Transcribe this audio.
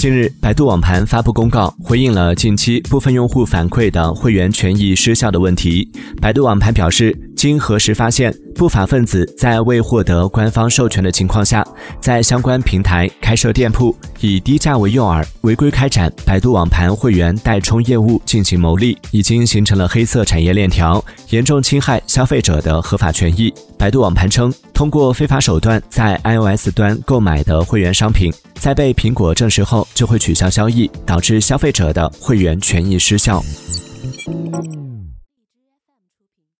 近日，百度网盘发布公告，回应了近期部分用户反馈的会员权益失效的问题。百度网盘表示，经核实发现，不法分子在未获得官方授权的情况下，在相关平台开设店铺，以低价为诱饵，违规开展百度网盘会员代充业务进行牟利，已经形成了黑色产业链条，严重侵害消费者的合法权益。百度网盘称，通过非法手段在 iOS 端购买的会员商品。在被苹果证实后，就会取消交易，导致消费者的会员权益失效。